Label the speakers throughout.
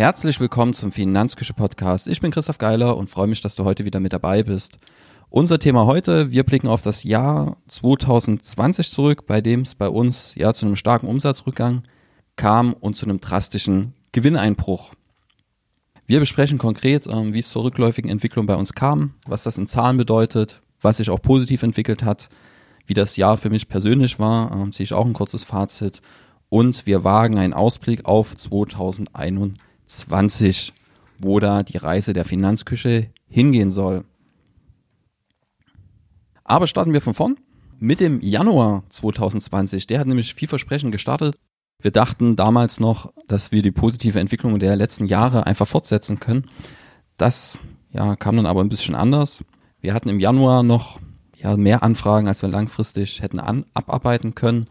Speaker 1: Herzlich willkommen zum Finanzküche Podcast. Ich bin Christoph Geiler und freue mich, dass du heute wieder mit dabei bist. Unser Thema heute, wir blicken auf das Jahr 2020 zurück, bei dem es bei uns ja zu einem starken Umsatzrückgang kam und zu einem drastischen Gewinneinbruch. Wir besprechen konkret, ähm, wie es zur rückläufigen Entwicklung bei uns kam, was das in Zahlen bedeutet, was sich auch positiv entwickelt hat, wie das Jahr für mich persönlich war, ähm, ziehe ich auch ein kurzes Fazit und wir wagen einen Ausblick auf 2021. 20, wo da die Reise der Finanzküche hingehen soll. Aber starten wir von vorn mit dem Januar 2020. Der hat nämlich vielversprechend gestartet. Wir dachten damals noch, dass wir die positive Entwicklung der letzten Jahre einfach fortsetzen können. Das ja, kam dann aber ein bisschen anders. Wir hatten im Januar noch ja, mehr Anfragen, als wir langfristig hätten an, abarbeiten können.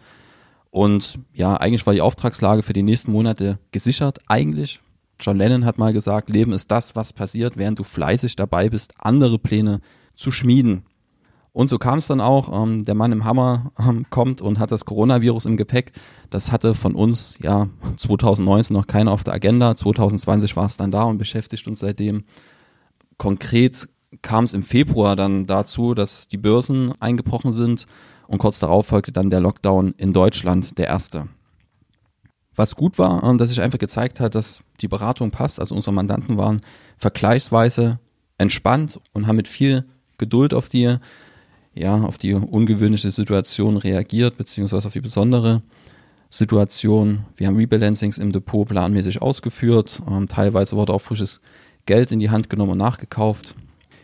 Speaker 1: Und ja, eigentlich war die Auftragslage für die nächsten Monate gesichert, eigentlich. John Lennon hat mal gesagt, Leben ist das, was passiert, während du fleißig dabei bist, andere Pläne zu schmieden. Und so kam es dann auch. Ähm, der Mann im Hammer ähm, kommt und hat das Coronavirus im Gepäck. Das hatte von uns ja 2019 noch keiner auf der Agenda. 2020 war es dann da und beschäftigt uns seitdem. Konkret kam es im Februar dann dazu, dass die Börsen eingebrochen sind und kurz darauf folgte dann der Lockdown in Deutschland, der erste. Was gut war, ähm, dass sich einfach gezeigt hat, dass die Beratung passt. Also unsere Mandanten waren vergleichsweise entspannt und haben mit viel Geduld auf die, ja, auf die ungewöhnliche Situation reagiert, beziehungsweise auf die besondere Situation. Wir haben Rebalancings im Depot planmäßig ausgeführt. Ähm, teilweise wurde auch frisches Geld in die Hand genommen und nachgekauft.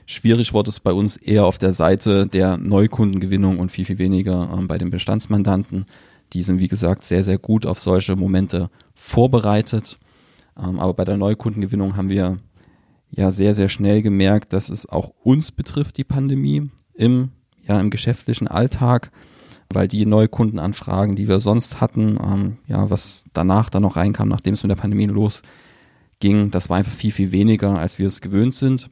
Speaker 1: Schwierig wurde es bei uns eher auf der Seite der Neukundengewinnung und viel, viel weniger ähm, bei den Bestandsmandanten. Die sind, wie gesagt, sehr, sehr gut auf solche Momente vorbereitet. Ähm, aber bei der Neukundengewinnung haben wir ja sehr, sehr schnell gemerkt, dass es auch uns betrifft, die Pandemie im, ja, im geschäftlichen Alltag, weil die Neukundenanfragen, die wir sonst hatten, ähm, ja, was danach dann noch reinkam, nachdem es mit der Pandemie losging, das war einfach viel, viel weniger, als wir es gewöhnt sind.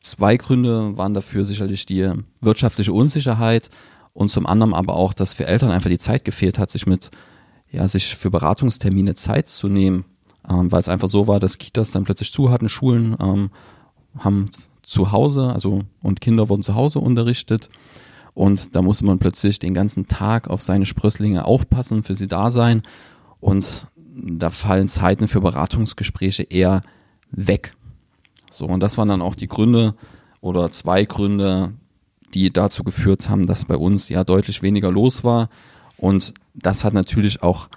Speaker 1: Zwei Gründe waren dafür sicherlich die wirtschaftliche Unsicherheit, und zum anderen aber auch, dass für Eltern einfach die Zeit gefehlt hat, sich mit, ja, sich für Beratungstermine Zeit zu nehmen, ähm, weil es einfach so war, dass Kitas dann plötzlich zu hatten, Schulen ähm, haben zu Hause, also und Kinder wurden zu Hause unterrichtet und da musste man plötzlich den ganzen Tag auf seine Sprösslinge aufpassen, für sie da sein und da fallen Zeiten für Beratungsgespräche eher weg. So, und das waren dann auch die Gründe oder zwei Gründe, die dazu geführt haben, dass bei uns ja deutlich weniger los war. Und das hat natürlich auch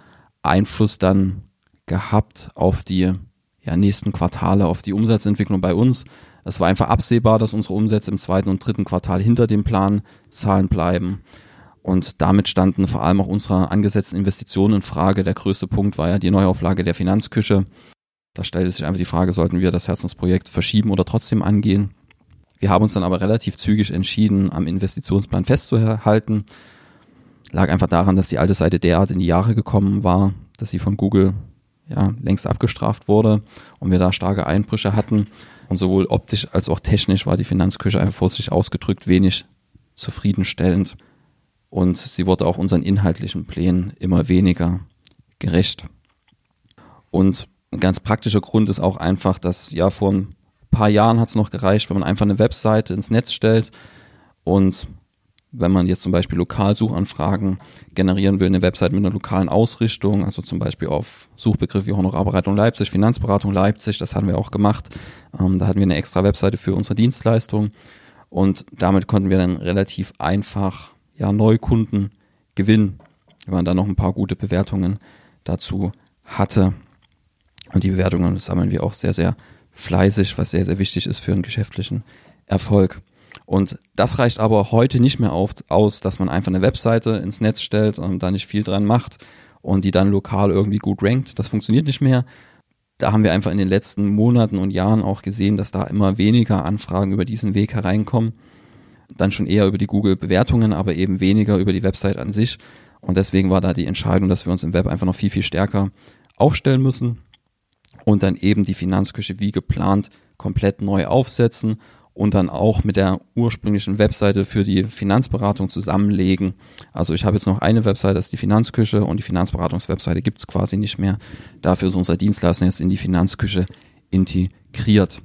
Speaker 1: Einfluss dann gehabt auf die ja, nächsten Quartale, auf die Umsatzentwicklung bei uns. Es war einfach absehbar, dass unsere Umsätze im zweiten und dritten Quartal hinter dem Planzahlen bleiben. Und damit standen vor allem auch unsere angesetzten Investitionen in Frage. Der größte Punkt war ja die Neuauflage der Finanzküche. Da stellte sich einfach die Frage, sollten wir das Herzensprojekt verschieben oder trotzdem angehen? Wir haben uns dann aber relativ zügig entschieden, am Investitionsplan festzuhalten. Lag einfach daran, dass die alte Seite derart in die Jahre gekommen war, dass sie von Google ja, längst abgestraft wurde und wir da starke Einbrüche hatten. Und sowohl optisch als auch technisch war die Finanzküche einfach vorsichtig ausgedrückt wenig zufriedenstellend. Und sie wurde auch unseren inhaltlichen Plänen immer weniger gerecht. Und ein ganz praktischer Grund ist auch einfach, dass ja vor ein paar Jahren hat es noch gereicht, wenn man einfach eine Webseite ins Netz stellt und wenn man jetzt zum Beispiel Lokalsuchanfragen generieren will, eine Webseite mit einer lokalen Ausrichtung, also zum Beispiel auf Suchbegriff wie Honorarberatung Leipzig, Finanzberatung Leipzig, das haben wir auch gemacht. Ähm, da hatten wir eine extra Webseite für unsere Dienstleistung und damit konnten wir dann relativ einfach ja, Neukunden gewinnen, wenn man da noch ein paar gute Bewertungen dazu hatte. Und die Bewertungen sammeln wir auch sehr, sehr fleißig, was sehr, sehr wichtig ist für einen geschäftlichen Erfolg. Und das reicht aber heute nicht mehr auf, aus, dass man einfach eine Webseite ins Netz stellt und da nicht viel dran macht und die dann lokal irgendwie gut rankt. Das funktioniert nicht mehr. Da haben wir einfach in den letzten Monaten und Jahren auch gesehen, dass da immer weniger Anfragen über diesen Weg hereinkommen. Dann schon eher über die Google-Bewertungen, aber eben weniger über die Website an sich. Und deswegen war da die Entscheidung, dass wir uns im Web einfach noch viel, viel stärker aufstellen müssen und dann eben die Finanzküche wie geplant komplett neu aufsetzen und dann auch mit der ursprünglichen Webseite für die Finanzberatung zusammenlegen. Also ich habe jetzt noch eine Webseite, das ist die Finanzküche und die Finanzberatungswebseite gibt es quasi nicht mehr. Dafür ist unser Dienstleister jetzt in die Finanzküche integriert.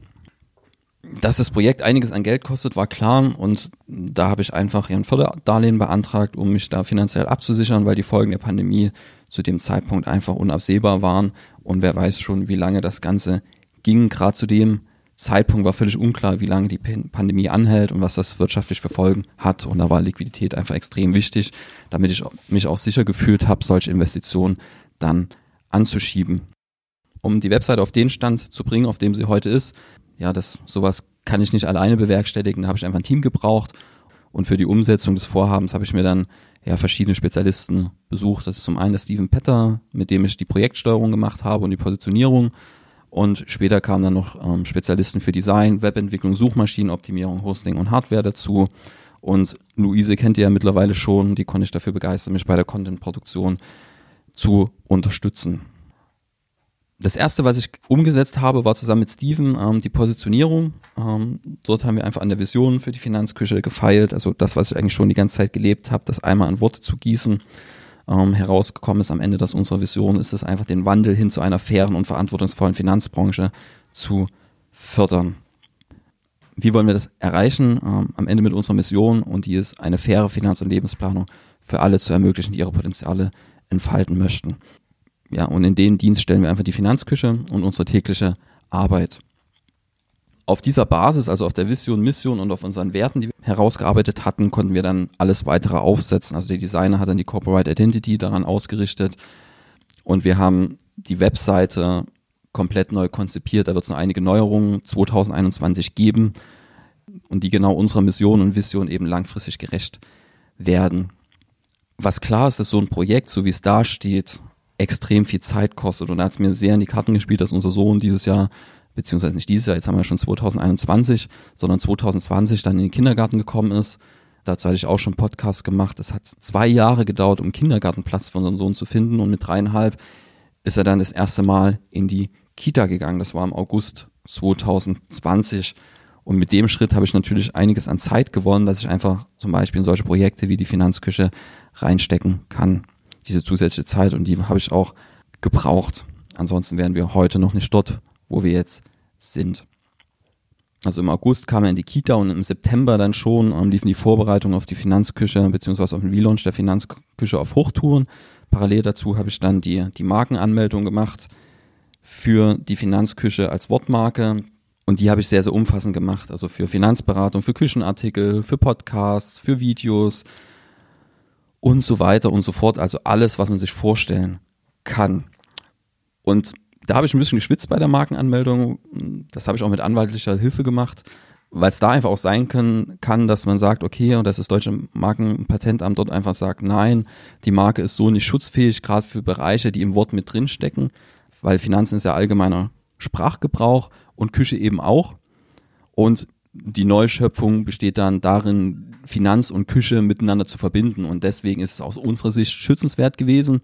Speaker 1: Dass das Projekt einiges an Geld kostet, war klar und da habe ich einfach ein Förderdarlehen beantragt, um mich da finanziell abzusichern, weil die Folgen der Pandemie zu dem Zeitpunkt einfach unabsehbar waren und wer weiß schon, wie lange das Ganze ging. Gerade zu dem Zeitpunkt war völlig unklar, wie lange die Pandemie anhält und was das wirtschaftlich für Folgen hat. Und da war Liquidität einfach extrem wichtig, damit ich mich auch sicher gefühlt habe, solche Investitionen dann anzuschieben. Um die Website auf den Stand zu bringen, auf dem sie heute ist, ja, das sowas kann ich nicht alleine bewerkstelligen. Da habe ich einfach ein Team gebraucht. Und für die Umsetzung des Vorhabens habe ich mir dann ja verschiedene Spezialisten besucht. Das ist zum einen der Steven Petter, mit dem ich die Projektsteuerung gemacht habe und die Positionierung. Und später kamen dann noch ähm, Spezialisten für Design, Webentwicklung, Suchmaschinenoptimierung, Hosting und Hardware dazu. Und Luise kennt ihr ja mittlerweile schon, die konnte ich dafür begeistern, mich bei der Content-Produktion zu unterstützen. Das erste, was ich umgesetzt habe, war zusammen mit Steven ähm, die Positionierung. Ähm, dort haben wir einfach an der Vision für die Finanzküche gefeilt, also das, was ich eigentlich schon die ganze Zeit gelebt habe, das einmal an Worte zu gießen ähm, herausgekommen ist am Ende, dass unsere Vision ist es einfach, den Wandel hin zu einer fairen und verantwortungsvollen Finanzbranche zu fördern. Wie wollen wir das erreichen? Ähm, am Ende mit unserer Mission und die ist, eine faire Finanz- und Lebensplanung für alle zu ermöglichen, die ihre Potenziale entfalten möchten. Ja, und in den Dienst stellen wir einfach die Finanzküche und unsere tägliche Arbeit auf dieser Basis, also auf der Vision, Mission und auf unseren Werten, die wir herausgearbeitet hatten, konnten wir dann alles weitere aufsetzen. Also der Designer hat dann die Corporate Identity daran ausgerichtet und wir haben die Webseite komplett neu konzipiert. Da wird es noch einige Neuerungen 2021 geben und die genau unserer Mission und Vision eben langfristig gerecht werden. Was klar ist, dass so ein Projekt, so wie es da steht, extrem viel Zeit kostet. Und da hat es mir sehr in die Karten gespielt, dass unser Sohn dieses Jahr beziehungsweise nicht dieses Jahr, jetzt haben wir schon 2021, sondern 2020 dann in den Kindergarten gekommen ist. Dazu hatte ich auch schon Podcast gemacht. Es hat zwei Jahre gedauert, um Kindergartenplatz für unseren Sohn zu finden und mit dreieinhalb ist er dann das erste Mal in die Kita gegangen. Das war im August 2020. Und mit dem Schritt habe ich natürlich einiges an Zeit gewonnen, dass ich einfach zum Beispiel in solche Projekte wie die Finanzküche reinstecken kann. Diese zusätzliche Zeit und die habe ich auch gebraucht. Ansonsten wären wir heute noch nicht dort, wo wir jetzt sind. Also im August kam er in die Kita und im September dann schon ähm, liefen die Vorbereitungen auf die Finanzküche beziehungsweise auf den Relaunch der Finanzküche auf Hochtouren. Parallel dazu habe ich dann die, die Markenanmeldung gemacht für die Finanzküche als Wortmarke. Und die habe ich sehr, sehr umfassend gemacht. Also für Finanzberatung, für Küchenartikel, für Podcasts, für Videos und so weiter und so fort. Also alles, was man sich vorstellen kann. Und da habe ich ein bisschen geschwitzt bei der Markenanmeldung. Das habe ich auch mit anwaltlicher Hilfe gemacht, weil es da einfach auch sein können, kann, dass man sagt, okay, und das ist Deutsche Markenpatentamt dort einfach sagt, nein, die Marke ist so nicht schutzfähig, gerade für Bereiche, die im Wort mit drin stecken, weil Finanzen ist ja allgemeiner Sprachgebrauch und Küche eben auch. Und die Neuschöpfung besteht dann darin, Finanz und Küche miteinander zu verbinden. Und deswegen ist es aus unserer Sicht schützenswert gewesen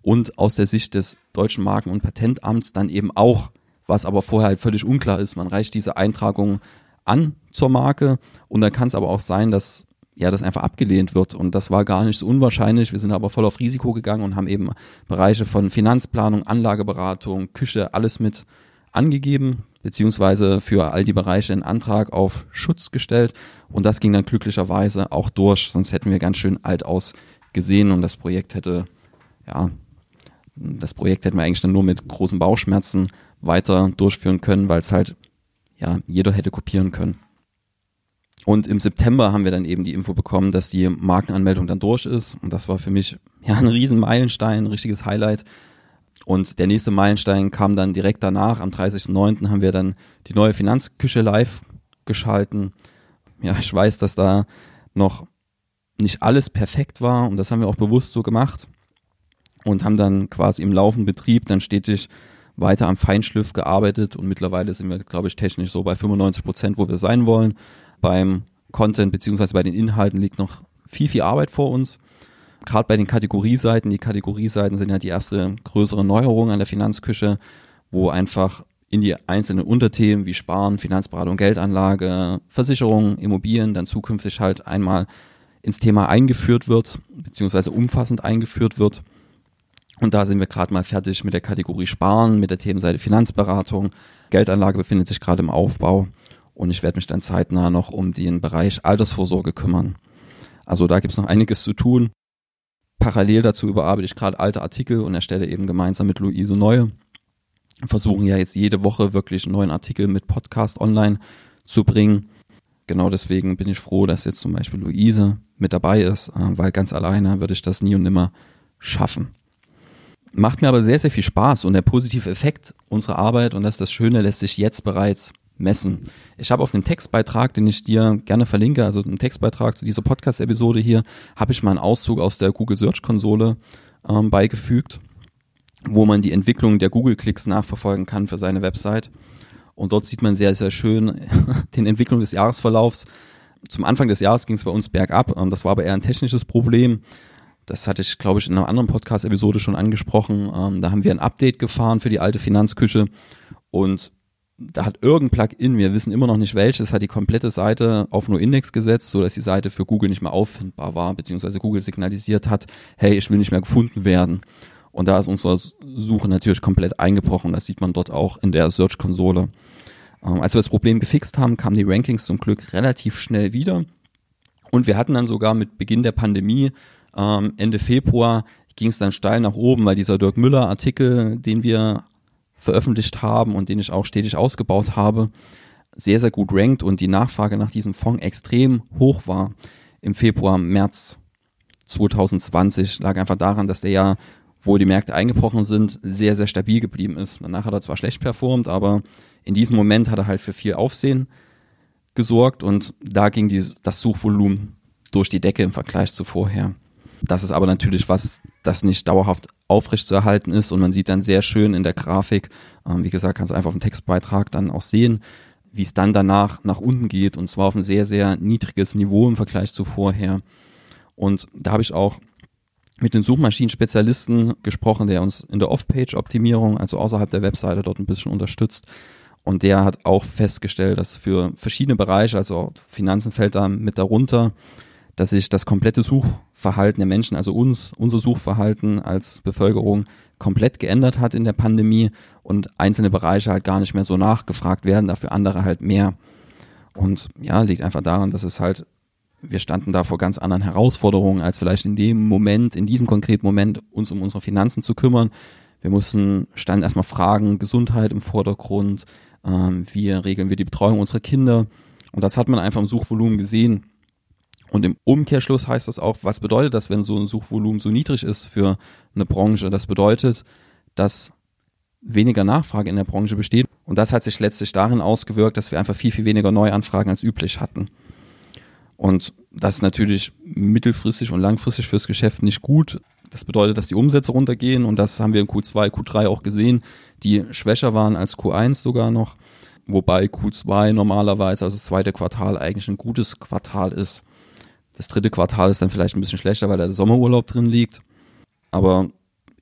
Speaker 1: und aus der Sicht des deutschen Marken- und Patentamts dann eben auch, was aber vorher halt völlig unklar ist. Man reicht diese Eintragung an zur Marke und dann kann es aber auch sein, dass ja, das einfach abgelehnt wird. Und das war gar nicht so unwahrscheinlich. Wir sind aber voll auf Risiko gegangen und haben eben Bereiche von Finanzplanung, Anlageberatung, Küche, alles mit angegeben, beziehungsweise für all die Bereiche einen Antrag auf Schutz gestellt. Und das ging dann glücklicherweise auch durch, sonst hätten wir ganz schön alt ausgesehen und das Projekt hätte, ja, das Projekt hätten wir eigentlich dann nur mit großen Bauchschmerzen weiter durchführen können, weil es halt ja jeder hätte kopieren können. Und im September haben wir dann eben die Info bekommen, dass die Markenanmeldung dann durch ist. Und das war für mich ja ein riesen Meilenstein, ein richtiges Highlight. Und der nächste Meilenstein kam dann direkt danach. Am 30.09. haben wir dann die neue Finanzküche live geschalten. Ja, ich weiß, dass da noch nicht alles perfekt war und das haben wir auch bewusst so gemacht und haben dann quasi im laufenden Betrieb dann stetig weiter am Feinschliff gearbeitet und mittlerweile sind wir, glaube ich, technisch so bei 95 Prozent, wo wir sein wollen. Beim Content beziehungsweise bei den Inhalten liegt noch viel, viel Arbeit vor uns. Gerade bei den Kategorieseiten, die Kategorieseiten sind ja die erste größere Neuerung an der Finanzküche, wo einfach in die einzelnen Unterthemen wie Sparen, Finanzberatung, Geldanlage, Versicherung, Immobilien dann zukünftig halt einmal ins Thema eingeführt wird, beziehungsweise umfassend eingeführt wird. Und da sind wir gerade mal fertig mit der Kategorie Sparen, mit der Themenseite Finanzberatung. Geldanlage befindet sich gerade im Aufbau und ich werde mich dann zeitnah noch um den Bereich Altersvorsorge kümmern. Also da gibt es noch einiges zu tun. Parallel dazu überarbeite ich gerade alte Artikel und erstelle eben gemeinsam mit Luise neue. Versuchen ja jetzt jede Woche wirklich einen neuen Artikel mit Podcast online zu bringen. Genau deswegen bin ich froh, dass jetzt zum Beispiel Luise mit dabei ist, äh, weil ganz alleine würde ich das nie und nimmer schaffen. Macht mir aber sehr, sehr viel Spaß und der positive Effekt unserer Arbeit und das ist das Schöne, lässt sich jetzt bereits messen. Ich habe auf dem Textbeitrag, den ich dir gerne verlinke, also einen Textbeitrag zu dieser Podcast-Episode hier, habe ich mal einen Auszug aus der Google Search Konsole ähm, beigefügt, wo man die Entwicklung der Google-Klicks nachverfolgen kann für seine Website. Und dort sieht man sehr, sehr schön den Entwicklung des Jahresverlaufs. Zum Anfang des Jahres ging es bei uns bergab. Ähm, das war aber eher ein technisches Problem. Das hatte ich, glaube ich, in einer anderen Podcast-Episode schon angesprochen. Ähm, da haben wir ein Update gefahren für die alte Finanzküche und da hat irgendein Plugin, wir wissen immer noch nicht welches, hat die komplette Seite auf nur Index gesetzt, so dass die Seite für Google nicht mehr auffindbar war, beziehungsweise Google signalisiert hat, hey, ich will nicht mehr gefunden werden. Und da ist unsere Suche natürlich komplett eingebrochen. Das sieht man dort auch in der Search-Konsole. Ähm, als wir das Problem gefixt haben, kamen die Rankings zum Glück relativ schnell wieder. Und wir hatten dann sogar mit Beginn der Pandemie ähm, Ende Februar ging es dann steil nach oben, weil dieser Dirk Müller Artikel, den wir veröffentlicht haben und den ich auch stetig ausgebaut habe, sehr, sehr gut rankt und die Nachfrage nach diesem Fonds extrem hoch war im Februar, März 2020. Lag einfach daran, dass der ja, wo die Märkte eingebrochen sind, sehr, sehr stabil geblieben ist. Danach hat er zwar schlecht performt, aber in diesem Moment hat er halt für viel Aufsehen gesorgt und da ging die, das Suchvolumen durch die Decke im Vergleich zu vorher. Das ist aber natürlich was, das nicht dauerhaft aufrecht zu erhalten ist und man sieht dann sehr schön in der Grafik, ähm, wie gesagt, kannst du einfach auf dem Textbeitrag dann auch sehen, wie es dann danach nach unten geht und zwar auf ein sehr, sehr niedriges Niveau im Vergleich zu vorher. Und da habe ich auch mit den Suchmaschinen-Spezialisten gesprochen, der uns in der Off-Page-Optimierung, also außerhalb der Webseite, dort ein bisschen unterstützt. Und der hat auch festgestellt, dass für verschiedene Bereiche, also Finanzen fällt da mit darunter, dass sich das komplette Suchverhalten der Menschen, also uns, unser Suchverhalten als Bevölkerung komplett geändert hat in der Pandemie und einzelne Bereiche halt gar nicht mehr so nachgefragt werden, dafür andere halt mehr. Und ja, liegt einfach daran, dass es halt, wir standen da vor ganz anderen Herausforderungen, als vielleicht in dem Moment, in diesem konkreten Moment, uns um unsere Finanzen zu kümmern. Wir mussten, standen erstmal Fragen, Gesundheit im Vordergrund, ähm, wie regeln wir die Betreuung unserer Kinder. Und das hat man einfach im Suchvolumen gesehen. Und im Umkehrschluss heißt das auch, was bedeutet das, wenn so ein Suchvolumen so niedrig ist für eine Branche? Das bedeutet, dass weniger Nachfrage in der Branche besteht. Und das hat sich letztlich darin ausgewirkt, dass wir einfach viel, viel weniger Neuanfragen als üblich hatten. Und das ist natürlich mittelfristig und langfristig fürs Geschäft nicht gut. Das bedeutet, dass die Umsätze runtergehen und das haben wir in Q2, Q3 auch gesehen, die schwächer waren als Q1 sogar noch. Wobei Q2 normalerweise, also das zweite Quartal, eigentlich ein gutes Quartal ist. Das dritte Quartal ist dann vielleicht ein bisschen schlechter, weil da der Sommerurlaub drin liegt. Aber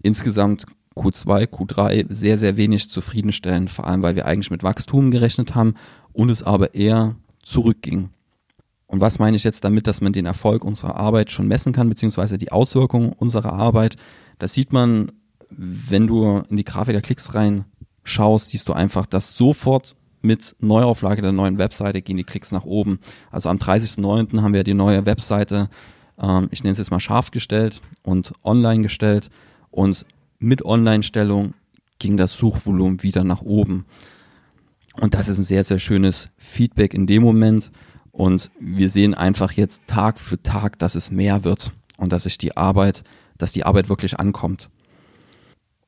Speaker 1: insgesamt Q2, Q3 sehr, sehr wenig zufriedenstellend, vor allem weil wir eigentlich mit Wachstum gerechnet haben und es aber eher zurückging. Und was meine ich jetzt damit, dass man den Erfolg unserer Arbeit schon messen kann, beziehungsweise die Auswirkungen unserer Arbeit? Das sieht man, wenn du in die Grafik der Klicks reinschaust, siehst du einfach, dass sofort mit Neuauflage der neuen Webseite gehen die Klicks nach oben. Also am 30.09. haben wir die neue Webseite, ähm, ich nenne es jetzt mal scharf gestellt und online gestellt und mit Online-Stellung ging das Suchvolumen wieder nach oben. Und das ist ein sehr, sehr schönes Feedback in dem Moment. Und wir sehen einfach jetzt Tag für Tag, dass es mehr wird und dass sich die Arbeit, dass die Arbeit wirklich ankommt.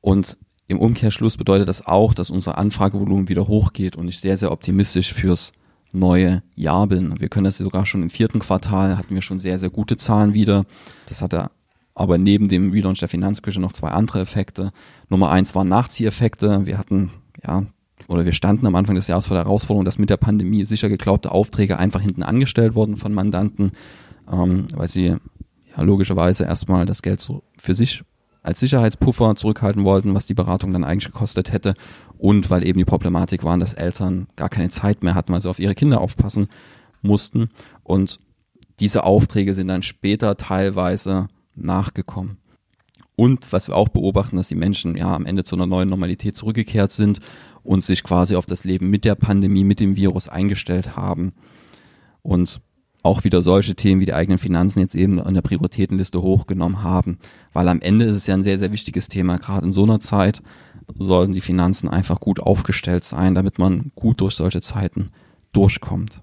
Speaker 1: Und im Umkehrschluss bedeutet das auch, dass unser Anfragevolumen wieder hochgeht und ich sehr, sehr optimistisch fürs neue Jahr bin. Wir können das sogar schon im vierten Quartal, hatten wir schon sehr, sehr gute Zahlen wieder. Das hatte aber neben dem Relaunch der Finanzküche noch zwei andere Effekte. Nummer eins waren Nachzieheffekte. Wir hatten, ja, oder wir standen am Anfang des Jahres vor der Herausforderung, dass mit der Pandemie sicher geglaubte Aufträge einfach hinten angestellt wurden von Mandanten, ähm, weil sie ja logischerweise erstmal das Geld so für sich als Sicherheitspuffer zurückhalten wollten, was die Beratung dann eigentlich gekostet hätte und weil eben die Problematik war, dass Eltern gar keine Zeit mehr hatten, weil sie auf ihre Kinder aufpassen mussten und diese Aufträge sind dann später teilweise nachgekommen. Und was wir auch beobachten, dass die Menschen ja am Ende zu einer neuen Normalität zurückgekehrt sind und sich quasi auf das Leben mit der Pandemie, mit dem Virus eingestellt haben. Und auch wieder solche Themen wie die eigenen Finanzen jetzt eben an der Prioritätenliste hochgenommen haben. Weil am Ende ist es ja ein sehr, sehr wichtiges Thema. Gerade in so einer Zeit sollten die Finanzen einfach gut aufgestellt sein, damit man gut durch solche Zeiten durchkommt.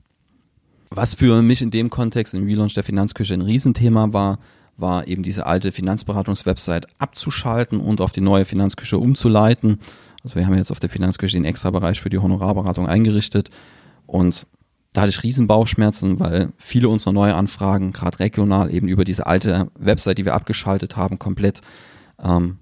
Speaker 1: Was für mich in dem Kontext im Relaunch der Finanzküche ein Riesenthema war, war eben diese alte Finanzberatungswebsite abzuschalten und auf die neue Finanzküche umzuleiten. Also wir haben jetzt auf der Finanzküche den Extrabereich für die Honorarberatung eingerichtet und da hatte ich Riesenbauchschmerzen, weil viele unserer neue Anfragen, gerade regional, eben über diese alte Website, die wir abgeschaltet haben, komplett ähm,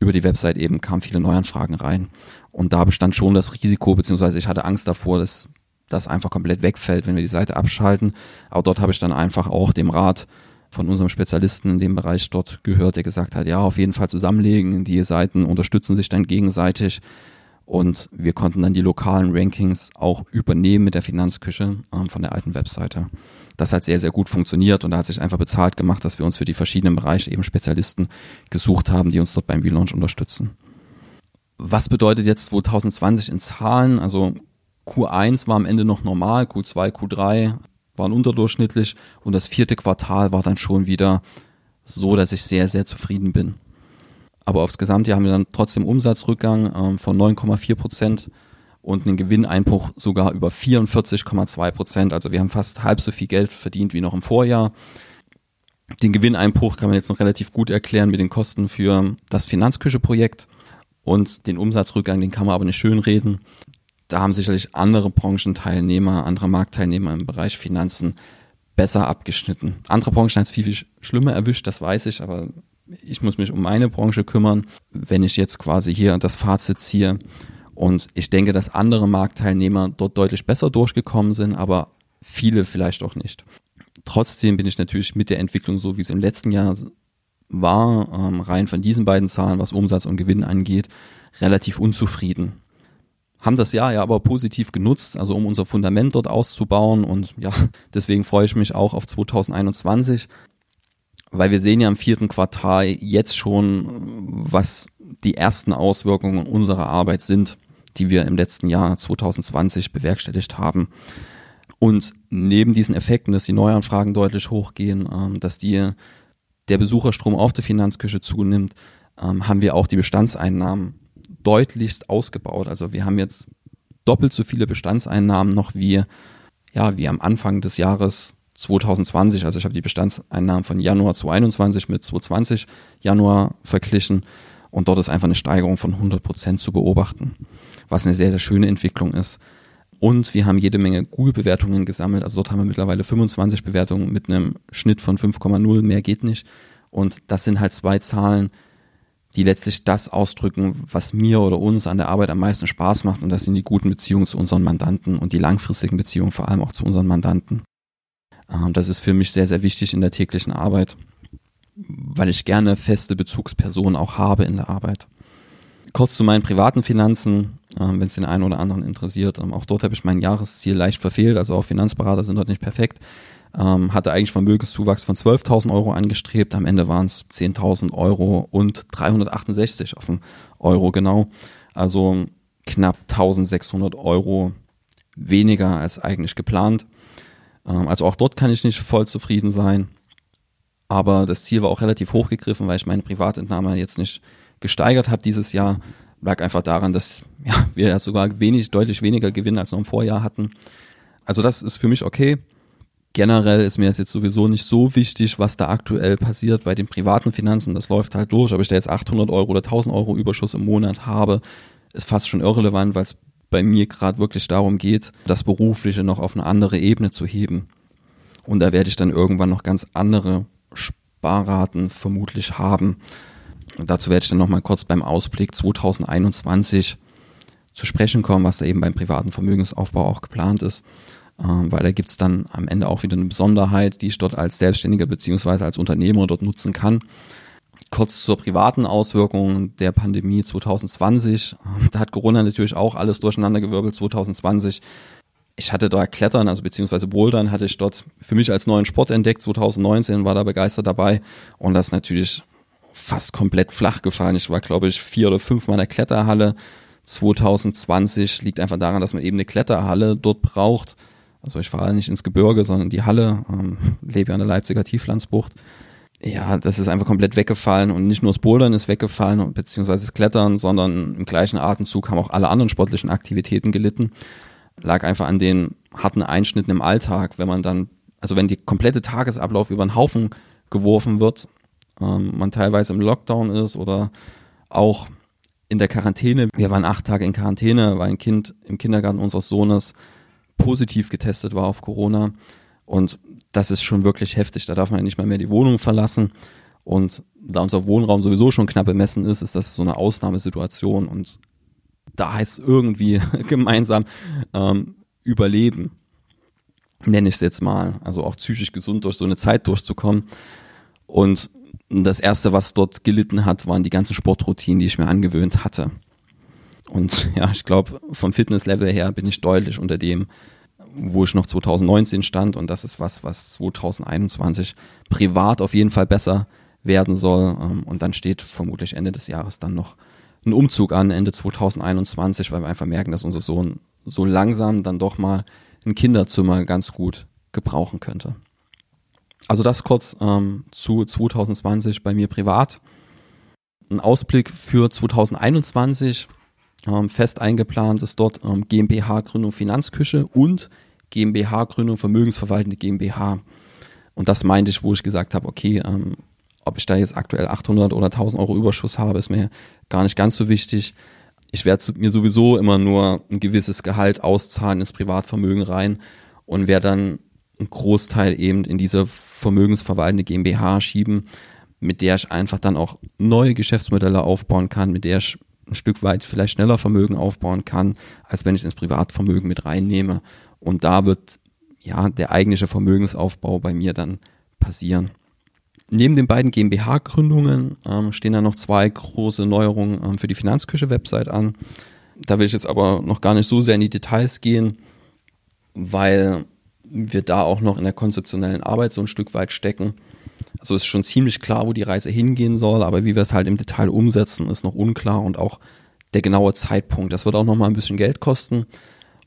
Speaker 1: über die Website eben kamen viele Neuanfragen rein. Und da bestand schon das Risiko, beziehungsweise ich hatte Angst davor, dass das einfach komplett wegfällt, wenn wir die Seite abschalten. Aber dort habe ich dann einfach auch dem Rat von unserem Spezialisten in dem Bereich dort gehört, der gesagt hat, ja, auf jeden Fall zusammenlegen, die Seiten unterstützen sich dann gegenseitig und wir konnten dann die lokalen Rankings auch übernehmen mit der Finanzküche ähm, von der alten Webseite. Das hat sehr, sehr gut funktioniert und da hat sich einfach bezahlt gemacht, dass wir uns für die verschiedenen Bereiche eben Spezialisten gesucht haben, die uns dort beim Relaunch unterstützen. Was bedeutet jetzt 2020 in Zahlen? Also Q1 war am Ende noch normal, Q2, Q3 waren unterdurchschnittlich und das vierte Quartal war dann schon wieder so, dass ich sehr, sehr zufrieden bin. Aber aufs Gesamtjahr haben wir dann trotzdem Umsatzrückgang ähm, von 9,4 Prozent und einen Gewinneinbruch sogar über 44,2 Prozent. Also wir haben fast halb so viel Geld verdient wie noch im Vorjahr. Den Gewinneinbruch kann man jetzt noch relativ gut erklären mit den Kosten für das Finanzküche-Projekt und den Umsatzrückgang, den kann man aber nicht schönreden da haben sicherlich andere Branchenteilnehmer, andere Marktteilnehmer im Bereich Finanzen besser abgeschnitten. Andere Branchen haben es viel, viel schlimmer erwischt, das weiß ich, aber ich muss mich um meine Branche kümmern, wenn ich jetzt quasi hier das Fazit ziehe. Und ich denke, dass andere Marktteilnehmer dort deutlich besser durchgekommen sind, aber viele vielleicht auch nicht. Trotzdem bin ich natürlich mit der Entwicklung, so wie es im letzten Jahr war, ähm, rein von diesen beiden Zahlen, was Umsatz und Gewinn angeht, relativ unzufrieden haben das Jahr ja aber positiv genutzt, also um unser Fundament dort auszubauen und ja, deswegen freue ich mich auch auf 2021, weil wir sehen ja im vierten Quartal jetzt schon, was die ersten Auswirkungen unserer Arbeit sind, die wir im letzten Jahr 2020 bewerkstelligt haben. Und neben diesen Effekten, dass die Neuanfragen deutlich hochgehen, ähm, dass die, der Besucherstrom auf der Finanzküche zunimmt, ähm, haben wir auch die Bestandseinnahmen deutlichst ausgebaut. Also wir haben jetzt doppelt so viele Bestandseinnahmen noch wie, ja, wie am Anfang des Jahres 2020. Also ich habe die Bestandseinnahmen von Januar 2021 mit 2020 Januar verglichen und dort ist einfach eine Steigerung von 100 Prozent zu beobachten, was eine sehr, sehr schöne Entwicklung ist. Und wir haben jede Menge Google-Bewertungen gesammelt. Also dort haben wir mittlerweile 25 Bewertungen mit einem Schnitt von 5,0. Mehr geht nicht. Und das sind halt zwei Zahlen, die letztlich das ausdrücken, was mir oder uns an der Arbeit am meisten Spaß macht und das sind die guten Beziehungen zu unseren Mandanten und die langfristigen Beziehungen vor allem auch zu unseren Mandanten. Ähm, das ist für mich sehr, sehr wichtig in der täglichen Arbeit, weil ich gerne feste Bezugspersonen auch habe in der Arbeit. Kurz zu meinen privaten Finanzen, ähm, wenn es den einen oder anderen interessiert. Ähm, auch dort habe ich mein Jahresziel leicht verfehlt, also auch Finanzberater sind dort nicht perfekt hatte eigentlich Vermögenszuwachs von 12.000 Euro angestrebt. Am Ende waren es 10.000 Euro und 368 auf dem Euro genau. Also knapp 1.600 Euro weniger als eigentlich geplant. Ähm, also auch dort kann ich nicht voll zufrieden sein. Aber das Ziel war auch relativ hochgegriffen, weil ich meine Privatentnahme jetzt nicht gesteigert habe dieses Jahr. Lag einfach daran, dass ja, wir ja sogar wenig, deutlich weniger Gewinn als noch im Vorjahr hatten. Also das ist für mich okay generell ist mir das jetzt sowieso nicht so wichtig, was da aktuell passiert bei den privaten Finanzen. Das läuft halt durch. Ob ich da jetzt 800 Euro oder 1000 Euro Überschuss im Monat habe, ist fast schon irrelevant, weil es bei mir gerade wirklich darum geht, das Berufliche noch auf eine andere Ebene zu heben. Und da werde ich dann irgendwann noch ganz andere Sparraten vermutlich haben. Und dazu werde ich dann nochmal kurz beim Ausblick 2021 zu sprechen kommen, was da eben beim privaten Vermögensaufbau auch geplant ist. Ähm, weil da gibt's dann am Ende auch wieder eine Besonderheit, die ich dort als Selbstständiger beziehungsweise als Unternehmer dort nutzen kann. Kurz zur privaten Auswirkung der Pandemie 2020. Da hat Corona natürlich auch alles durcheinandergewirbelt 2020. Ich hatte da Klettern, also beziehungsweise Bouldern, hatte ich dort für mich als neuen Sport entdeckt 2019, war da begeistert dabei und das natürlich fast komplett flach gefallen. Ich war, glaube ich, vier oder fünf Mal in der Kletterhalle. 2020 liegt einfach daran, dass man eben eine Kletterhalle dort braucht. Also ich fahre nicht ins Gebirge, sondern in die Halle, ähm, lebe ja an der Leipziger Tieflandsbucht ja, das ist einfach komplett weggefallen und nicht nur das Bouldern ist weggefallen, beziehungsweise das Klettern, sondern im gleichen Atemzug haben auch alle anderen sportlichen Aktivitäten gelitten. Lag einfach an den harten Einschnitten im Alltag, wenn man dann, also wenn die komplette Tagesablauf über den Haufen geworfen wird, ähm, man teilweise im Lockdown ist oder auch in der Quarantäne. Wir waren acht Tage in Quarantäne, weil ein Kind im Kindergarten unseres Sohnes positiv getestet war auf Corona. Und das ist schon wirklich heftig. Da darf man ja nicht mal mehr die Wohnung verlassen. Und da unser Wohnraum sowieso schon knapp bemessen ist, ist das so eine Ausnahmesituation. Und da heißt es irgendwie gemeinsam ähm, überleben, nenne ich es jetzt mal. Also auch psychisch gesund durch so eine Zeit durchzukommen. Und das Erste, was dort gelitten hat, waren die ganzen Sportroutinen, die ich mir angewöhnt hatte. Und ja, ich glaube, vom Fitnesslevel her bin ich deutlich unter dem, wo ich noch 2019 stand und das ist was, was 2021 privat auf jeden Fall besser werden soll. Ähm, und dann steht vermutlich Ende des Jahres dann noch ein Umzug an, Ende 2021, weil wir einfach merken, dass unser Sohn so langsam dann doch mal ein Kinderzimmer ganz gut gebrauchen könnte. Also das kurz ähm, zu 2020 bei mir privat. Ein Ausblick für 2021 ähm, fest eingeplant ist dort ähm, GmbH-Gründung Finanzküche und GmbH-Gründung Vermögensverwaltende GmbH. Und das meinte ich, wo ich gesagt habe, okay, ähm, ob ich da jetzt aktuell 800 oder 1000 Euro Überschuss habe, ist mir gar nicht ganz so wichtig. Ich werde mir sowieso immer nur ein gewisses Gehalt auszahlen ins Privatvermögen rein und werde dann einen Großteil eben in diese vermögensverwaltende GmbH schieben, mit der ich einfach dann auch neue Geschäftsmodelle aufbauen kann, mit der ich ein Stück weit vielleicht schneller Vermögen aufbauen kann, als wenn ich ins Privatvermögen mit reinnehme. Und da wird ja der eigentliche Vermögensaufbau bei mir dann passieren. Neben den beiden GmbH-Gründungen ähm, stehen da noch zwei große Neuerungen ähm, für die Finanzküche-Website an. Da will ich jetzt aber noch gar nicht so sehr in die Details gehen, weil wir da auch noch in der konzeptionellen Arbeit so ein Stück weit stecken. Also ist schon ziemlich klar, wo die Reise hingehen soll, aber wie wir es halt im Detail umsetzen, ist noch unklar und auch der genaue Zeitpunkt. Das wird auch noch mal ein bisschen Geld kosten.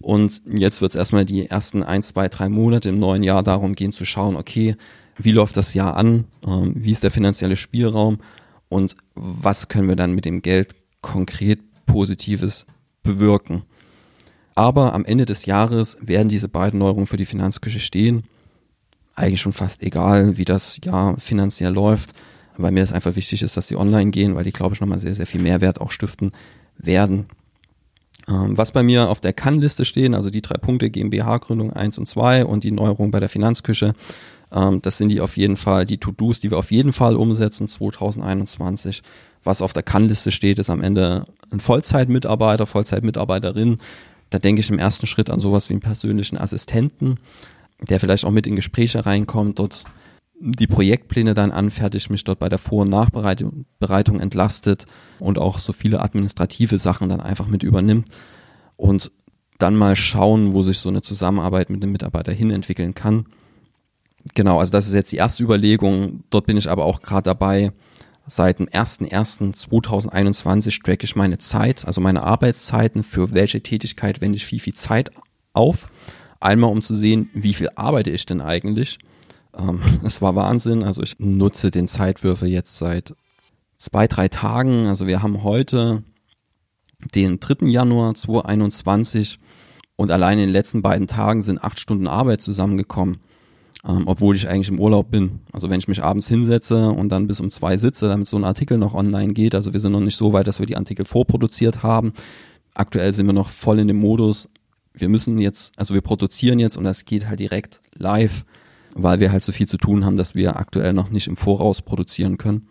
Speaker 1: Und jetzt wird es erstmal die ersten ein, zwei, drei Monate im neuen Jahr darum gehen zu schauen, okay, wie läuft das Jahr an, ähm, wie ist der finanzielle Spielraum und was können wir dann mit dem Geld konkret Positives bewirken. Aber am Ende des Jahres werden diese beiden Neuerungen für die Finanzküche stehen eigentlich schon fast egal, wie das Jahr finanziell läuft, weil mir das einfach wichtig ist, dass sie online gehen, weil die, glaube ich, nochmal sehr, sehr viel Mehrwert auch stiften werden. Ähm, was bei mir auf der Kann-Liste stehen, also die drei Punkte GmbH-Gründung 1 und 2 und die Neuerung bei der Finanzküche, ähm, das sind die auf jeden Fall, die To-Dos, die wir auf jeden Fall umsetzen 2021. Was auf der Kann-Liste steht, ist am Ende ein Vollzeitmitarbeiter, Vollzeitmitarbeiterin. Da denke ich im ersten Schritt an sowas wie einen persönlichen Assistenten der vielleicht auch mit in Gespräche reinkommt, dort die Projektpläne dann anfertigt, mich dort bei der Vor- und Nachbereitung entlastet und auch so viele administrative Sachen dann einfach mit übernimmt und dann mal schauen, wo sich so eine Zusammenarbeit mit dem Mitarbeiter hin entwickeln kann. Genau, also das ist jetzt die erste Überlegung. Dort bin ich aber auch gerade dabei. Seit dem 01.01.2021 strecke ich meine Zeit, also meine Arbeitszeiten, für welche Tätigkeit wende ich viel, viel Zeit auf. Einmal, um zu sehen, wie viel arbeite ich denn eigentlich. Ähm, es war Wahnsinn. Also ich nutze den Zeitwürfel jetzt seit zwei, drei Tagen. Also wir haben heute den 3. Januar 2021 und allein in den letzten beiden Tagen sind acht Stunden Arbeit zusammengekommen, ähm, obwohl ich eigentlich im Urlaub bin. Also wenn ich mich abends hinsetze und dann bis um zwei sitze, damit so ein Artikel noch online geht, also wir sind noch nicht so weit, dass wir die Artikel vorproduziert haben. Aktuell sind wir noch voll in dem Modus, wir müssen jetzt, also wir produzieren jetzt und das geht halt direkt live, weil wir halt so viel zu tun haben, dass wir aktuell noch nicht im Voraus produzieren können.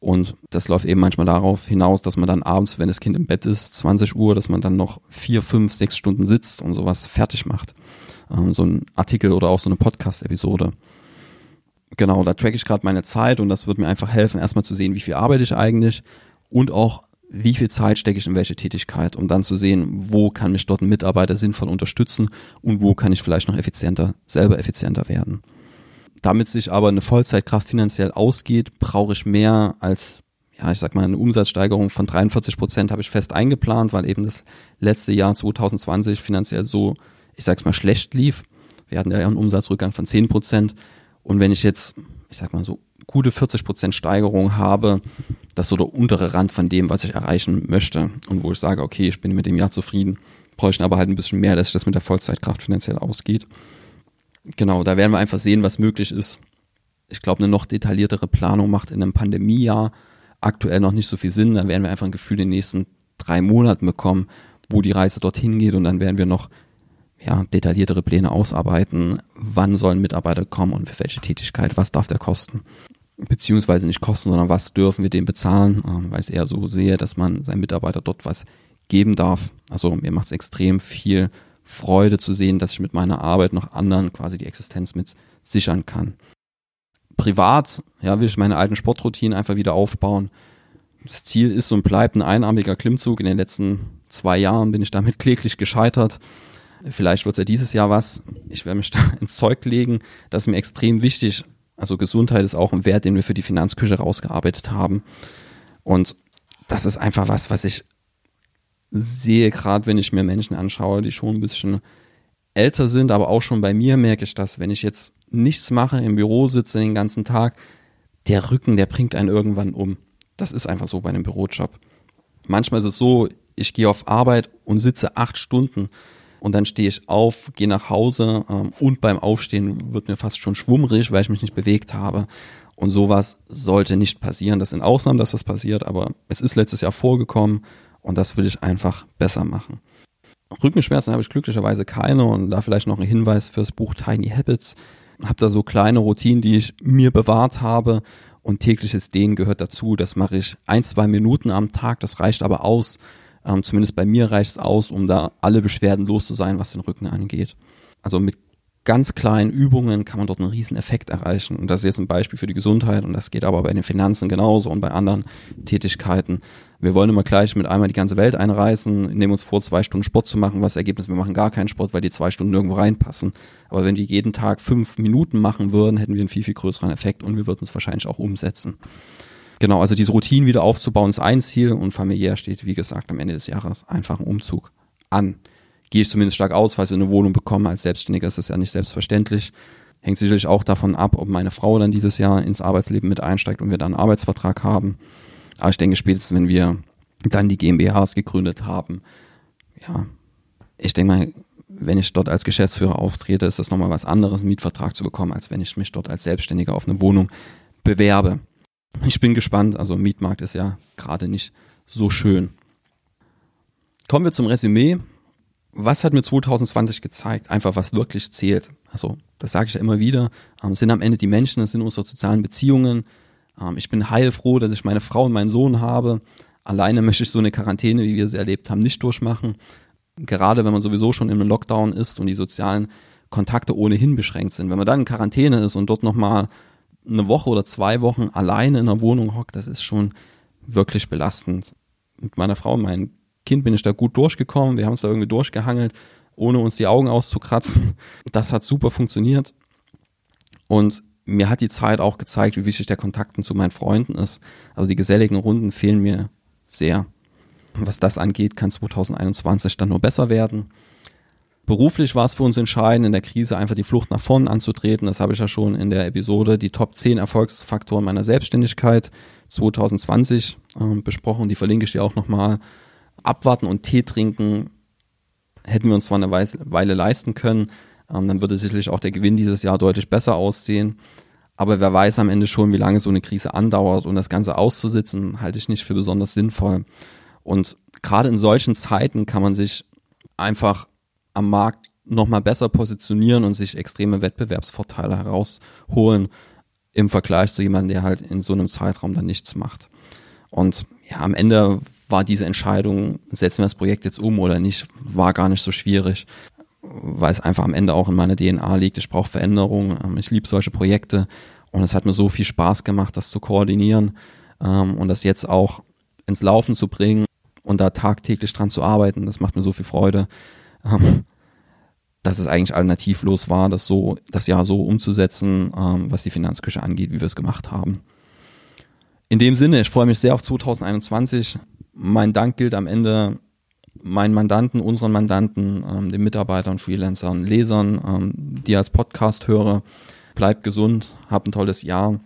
Speaker 1: Und das läuft eben manchmal darauf hinaus, dass man dann abends, wenn das Kind im Bett ist, 20 Uhr, dass man dann noch vier, fünf, sechs Stunden sitzt und sowas fertig macht. Ähm, so ein Artikel oder auch so eine Podcast-Episode. Genau, da track ich gerade meine Zeit und das wird mir einfach helfen, erstmal zu sehen, wie viel arbeite ich eigentlich und auch wie viel Zeit stecke ich in welche Tätigkeit, um dann zu sehen, wo kann mich dort ein Mitarbeiter sinnvoll unterstützen und wo kann ich vielleicht noch effizienter, selber effizienter werden. Damit sich aber eine Vollzeitkraft finanziell ausgeht, brauche ich mehr als, ja, ich sag mal, eine Umsatzsteigerung von 43 Prozent habe ich fest eingeplant, weil eben das letzte Jahr 2020 finanziell so, ich sag's mal, schlecht lief. Wir hatten ja einen Umsatzrückgang von 10 Prozent. Und wenn ich jetzt, ich sag mal so, gute 40 Prozent Steigerung habe, das ist so der untere Rand von dem, was ich erreichen möchte. Und wo ich sage, okay, ich bin mit dem Jahr zufrieden, bräuchte aber halt ein bisschen mehr, dass sich das mit der Vollzeitkraft finanziell ausgeht. Genau, da werden wir einfach sehen, was möglich ist. Ich glaube, eine noch detailliertere Planung macht in einem Pandemiejahr aktuell noch nicht so viel Sinn. Da werden wir einfach ein Gefühl in den nächsten drei Monaten bekommen, wo die Reise dorthin geht und dann werden wir noch ja, detailliertere Pläne ausarbeiten, wann sollen Mitarbeiter kommen und für welche Tätigkeit, was darf der kosten. Beziehungsweise nicht kosten, sondern was dürfen wir dem bezahlen, äh, weil ich es eher so sehe, dass man seinen Mitarbeiter dort was geben darf. Also mir macht es extrem viel Freude zu sehen, dass ich mit meiner Arbeit noch anderen quasi die Existenz mit sichern kann. Privat, ja, will ich meine alten Sportroutinen einfach wieder aufbauen. Das Ziel ist und bleibt ein einarmiger Klimmzug. In den letzten zwei Jahren bin ich damit kläglich gescheitert. Vielleicht wird es ja dieses Jahr was. Ich werde mich da ins Zeug legen. Das ist mir extrem wichtig. Also Gesundheit ist auch ein Wert, den wir für die Finanzküche rausgearbeitet haben. Und das ist einfach was, was ich sehe, gerade wenn ich mir Menschen anschaue, die schon ein bisschen älter sind, aber auch schon bei mir merke ich das, wenn ich jetzt nichts mache, im Büro sitze den ganzen Tag, der Rücken, der bringt einen irgendwann um. Das ist einfach so bei einem Bürojob. Manchmal ist es so, ich gehe auf Arbeit und sitze acht Stunden und dann stehe ich auf, gehe nach Hause ähm, und beim Aufstehen wird mir fast schon schwummrig, weil ich mich nicht bewegt habe. Und sowas sollte nicht passieren. Das sind Ausnahmen, dass das passiert, aber es ist letztes Jahr vorgekommen und das will ich einfach besser machen. Rückenschmerzen habe ich glücklicherweise keine und da vielleicht noch ein Hinweis fürs Buch Tiny Habits. Habe da so kleine Routinen, die ich mir bewahrt habe und tägliches Dehnen gehört dazu. Das mache ich ein, zwei Minuten am Tag, das reicht aber aus, ähm, zumindest bei mir reicht es aus, um da alle Beschwerden los zu sein, was den Rücken angeht. Also mit ganz kleinen Übungen kann man dort einen riesen Effekt erreichen. Und das ist jetzt ein Beispiel für die Gesundheit und das geht aber bei den Finanzen genauso und bei anderen Tätigkeiten. Wir wollen immer gleich mit einmal die ganze Welt einreißen, nehmen uns vor, zwei Stunden Sport zu machen, was Ergebnis, wir machen gar keinen Sport, weil die zwei Stunden nirgendwo reinpassen. Aber wenn die jeden Tag fünf Minuten machen würden, hätten wir einen viel, viel größeren Effekt und wir würden es wahrscheinlich auch umsetzen. Genau, also diese Routinen wieder aufzubauen ist ein Ziel und familiär steht, wie gesagt, am Ende des Jahres einfach ein Umzug an. Gehe ich zumindest stark aus, falls wir eine Wohnung bekommen als Selbstständiger, ist das ja nicht selbstverständlich. Hängt sicherlich auch davon ab, ob meine Frau dann dieses Jahr ins Arbeitsleben mit einsteigt und wir dann einen Arbeitsvertrag haben. Aber ich denke, spätestens wenn wir dann die GmbHs gegründet haben, ja, ich denke mal, wenn ich dort als Geschäftsführer auftrete, ist das nochmal was anderes, einen Mietvertrag zu bekommen, als wenn ich mich dort als Selbstständiger auf eine Wohnung bewerbe. Ich bin gespannt. Also Mietmarkt ist ja gerade nicht so schön. Kommen wir zum Resümee. Was hat mir 2020 gezeigt? Einfach, was wirklich zählt. Also, das sage ich ja immer wieder. Ähm, sind am Ende die Menschen, das sind unsere sozialen Beziehungen. Ähm, ich bin heilfroh, dass ich meine Frau und meinen Sohn habe. Alleine möchte ich so eine Quarantäne, wie wir sie erlebt haben, nicht durchmachen. Gerade wenn man sowieso schon einem Lockdown ist und die sozialen Kontakte ohnehin beschränkt sind. Wenn man dann in Quarantäne ist und dort nochmal eine Woche oder zwei Wochen alleine in der Wohnung hockt, das ist schon wirklich belastend. Mit meiner Frau und meinem Kind bin ich da gut durchgekommen. Wir haben uns da irgendwie durchgehangelt, ohne uns die Augen auszukratzen. Das hat super funktioniert. Und mir hat die Zeit auch gezeigt, wie wichtig der Kontakt zu meinen Freunden ist. Also die geselligen Runden fehlen mir sehr. Was das angeht, kann 2021 dann nur besser werden. Beruflich war es für uns entscheidend, in der Krise einfach die Flucht nach vorn anzutreten. Das habe ich ja schon in der Episode die Top 10 Erfolgsfaktoren meiner Selbstständigkeit 2020 äh, besprochen. Die verlinke ich dir auch nochmal. Abwarten und Tee trinken hätten wir uns zwar eine Weile leisten können, ähm, dann würde sicherlich auch der Gewinn dieses Jahr deutlich besser aussehen. Aber wer weiß am Ende schon, wie lange so eine Krise andauert und das Ganze auszusitzen, halte ich nicht für besonders sinnvoll. Und gerade in solchen Zeiten kann man sich einfach am Markt nochmal besser positionieren und sich extreme Wettbewerbsvorteile herausholen im Vergleich zu jemandem, der halt in so einem Zeitraum dann nichts macht. Und ja, am Ende war diese Entscheidung, setzen wir das Projekt jetzt um oder nicht, war gar nicht so schwierig, weil es einfach am Ende auch in meiner DNA liegt. Ich brauche Veränderung, ähm, ich liebe solche Projekte Und es hat mir so viel Spaß gemacht, das zu koordinieren ähm, und das jetzt auch ins Laufen zu bringen und da tagtäglich dran zu arbeiten. Das macht mir so viel Freude, ähm, dass es eigentlich alternativlos war, das so, das Jahr so umzusetzen, ähm, was die Finanzküche angeht, wie wir es gemacht haben. In dem Sinne, ich freue mich sehr auf 2021. Mein Dank gilt am Ende meinen Mandanten, unseren Mandanten, ähm, den Mitarbeitern, Freelancern, Lesern, ähm, die als Podcast höre. Bleibt gesund, habt ein tolles Jahr.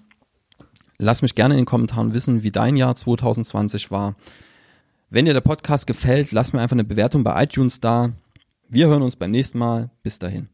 Speaker 1: Lass mich gerne in den Kommentaren wissen, wie dein Jahr 2020 war. Wenn dir der Podcast gefällt, lass mir einfach eine Bewertung bei iTunes da. Wir hören uns beim nächsten Mal. Bis dahin.